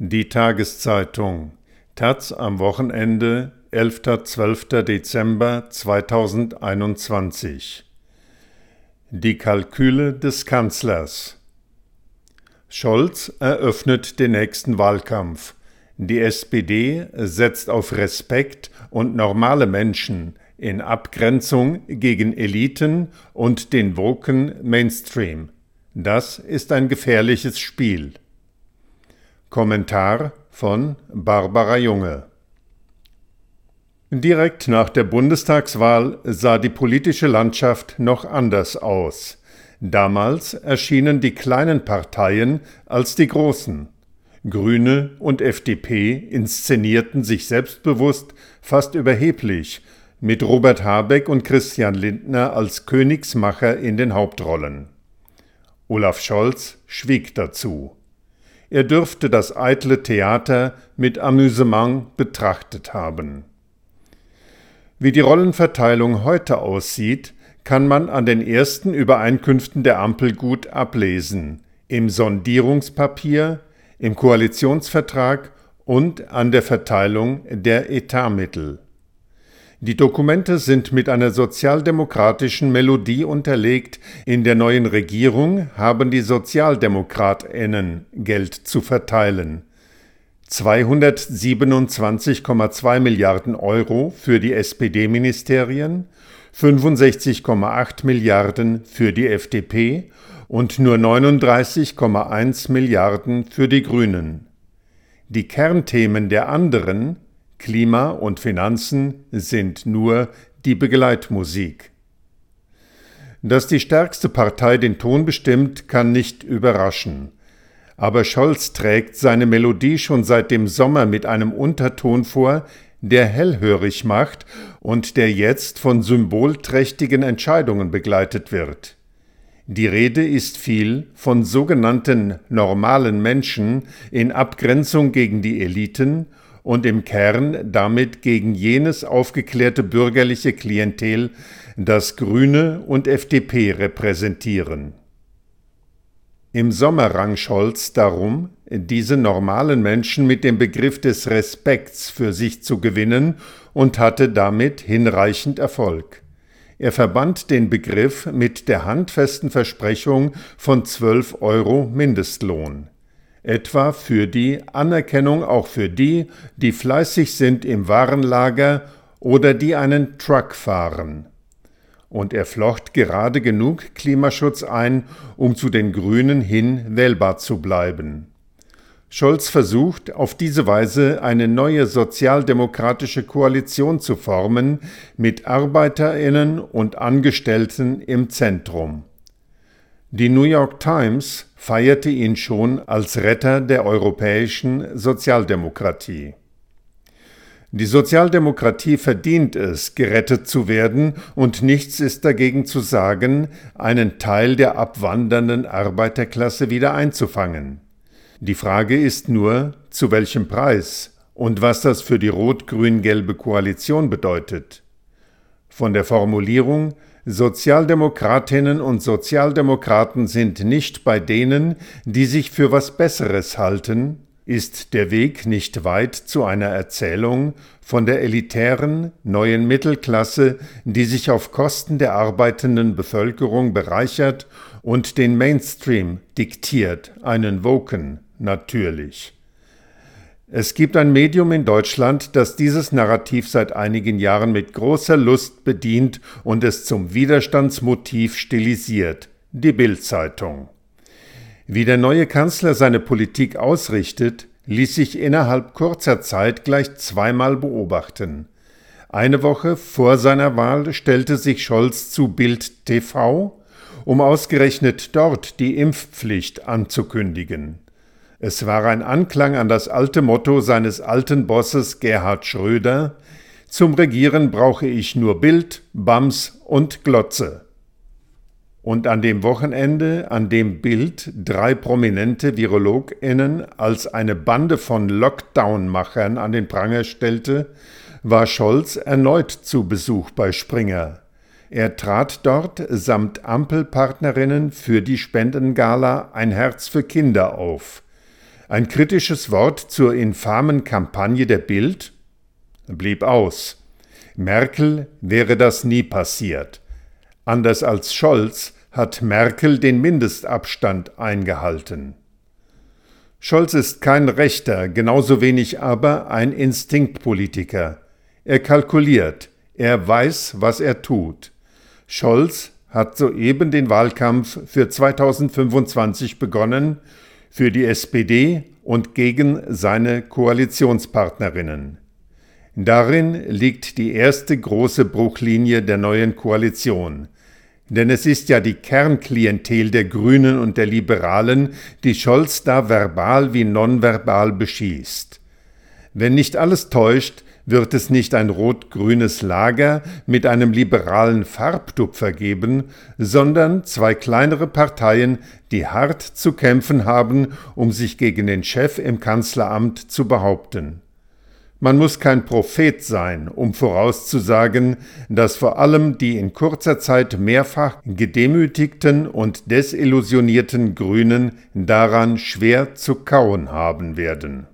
Die Tageszeitung Taz am Wochenende 11. 12. Dezember 2021 Die Kalküle des Kanzlers Scholz eröffnet den nächsten Wahlkampf. Die SPD setzt auf Respekt und normale Menschen in Abgrenzung gegen Eliten und den woken Mainstream. Das ist ein gefährliches Spiel. Kommentar von Barbara Junge Direkt nach der Bundestagswahl sah die politische Landschaft noch anders aus. Damals erschienen die kleinen Parteien als die großen. Grüne und FDP inszenierten sich selbstbewusst, fast überheblich, mit Robert Habeck und Christian Lindner als Königsmacher in den Hauptrollen. Olaf Scholz schwieg dazu. Er dürfte das eitle Theater mit Amüsement betrachtet haben. Wie die Rollenverteilung heute aussieht, kann man an den ersten Übereinkünften der Ampel gut ablesen, im Sondierungspapier, im Koalitionsvertrag und an der Verteilung der Etatmittel. Die Dokumente sind mit einer sozialdemokratischen Melodie unterlegt. In der neuen Regierung haben die Sozialdemokratinnen Geld zu verteilen. 227,2 Milliarden Euro für die SPD-Ministerien, 65,8 Milliarden für die FDP und nur 39,1 Milliarden für die Grünen. Die Kernthemen der anderen Klima und Finanzen sind nur die Begleitmusik. Dass die stärkste Partei den Ton bestimmt, kann nicht überraschen. Aber Scholz trägt seine Melodie schon seit dem Sommer mit einem Unterton vor, der hellhörig macht und der jetzt von symbolträchtigen Entscheidungen begleitet wird. Die Rede ist viel von sogenannten normalen Menschen in Abgrenzung gegen die Eliten und im Kern damit gegen jenes aufgeklärte bürgerliche Klientel, das Grüne und FDP repräsentieren. Im Sommer rang Scholz darum, diese normalen Menschen mit dem Begriff des Respekts für sich zu gewinnen und hatte damit hinreichend Erfolg. Er verband den Begriff mit der handfesten Versprechung von 12 Euro Mindestlohn etwa für die Anerkennung auch für die, die fleißig sind im Warenlager oder die einen Truck fahren. Und er flocht gerade genug Klimaschutz ein, um zu den Grünen hin wählbar zu bleiben. Scholz versucht, auf diese Weise eine neue sozialdemokratische Koalition zu formen, mit Arbeiterinnen und Angestellten im Zentrum. Die New York Times feierte ihn schon als Retter der europäischen Sozialdemokratie. Die Sozialdemokratie verdient es, gerettet zu werden, und nichts ist dagegen zu sagen, einen Teil der abwandernden Arbeiterklasse wieder einzufangen. Die Frage ist nur, zu welchem Preis und was das für die rot-grün-gelbe Koalition bedeutet. Von der Formulierung Sozialdemokratinnen und Sozialdemokraten sind nicht bei denen, die sich für was Besseres halten, ist der Weg nicht weit zu einer Erzählung von der elitären neuen Mittelklasse, die sich auf Kosten der arbeitenden Bevölkerung bereichert und den Mainstream diktiert, einen Woken natürlich. Es gibt ein Medium in Deutschland, das dieses Narrativ seit einigen Jahren mit großer Lust bedient und es zum Widerstandsmotiv stilisiert, die Bild-Zeitung. Wie der neue Kanzler seine Politik ausrichtet, ließ sich innerhalb kurzer Zeit gleich zweimal beobachten. Eine Woche vor seiner Wahl stellte sich Scholz zu Bild TV, um ausgerechnet dort die Impfpflicht anzukündigen. Es war ein Anklang an das alte Motto seines alten Bosses Gerhard Schröder Zum Regieren brauche ich nur Bild, Bams und Glotze. Und an dem Wochenende, an dem Bild drei prominente VirologInnen als eine Bande von Lockdown-Machern an den Pranger stellte, war Scholz erneut zu Besuch bei Springer. Er trat dort samt Ampelpartnerinnen für die Spendengala Ein Herz für Kinder auf. Ein kritisches Wort zur infamen Kampagne der Bild blieb aus. Merkel wäre das nie passiert. Anders als Scholz hat Merkel den Mindestabstand eingehalten. Scholz ist kein Rechter, genauso wenig aber ein Instinktpolitiker. Er kalkuliert, er weiß, was er tut. Scholz hat soeben den Wahlkampf für 2025 begonnen, für die SPD und gegen seine Koalitionspartnerinnen. Darin liegt die erste große Bruchlinie der neuen Koalition. Denn es ist ja die Kernklientel der Grünen und der Liberalen, die Scholz da verbal wie nonverbal beschießt. Wenn nicht alles täuscht, wird es nicht ein rot-grünes Lager mit einem liberalen Farbtupfer geben, sondern zwei kleinere Parteien, die hart zu kämpfen haben, um sich gegen den Chef im Kanzleramt zu behaupten. Man muss kein Prophet sein, um vorauszusagen, dass vor allem die in kurzer Zeit mehrfach gedemütigten und desillusionierten Grünen daran schwer zu kauen haben werden.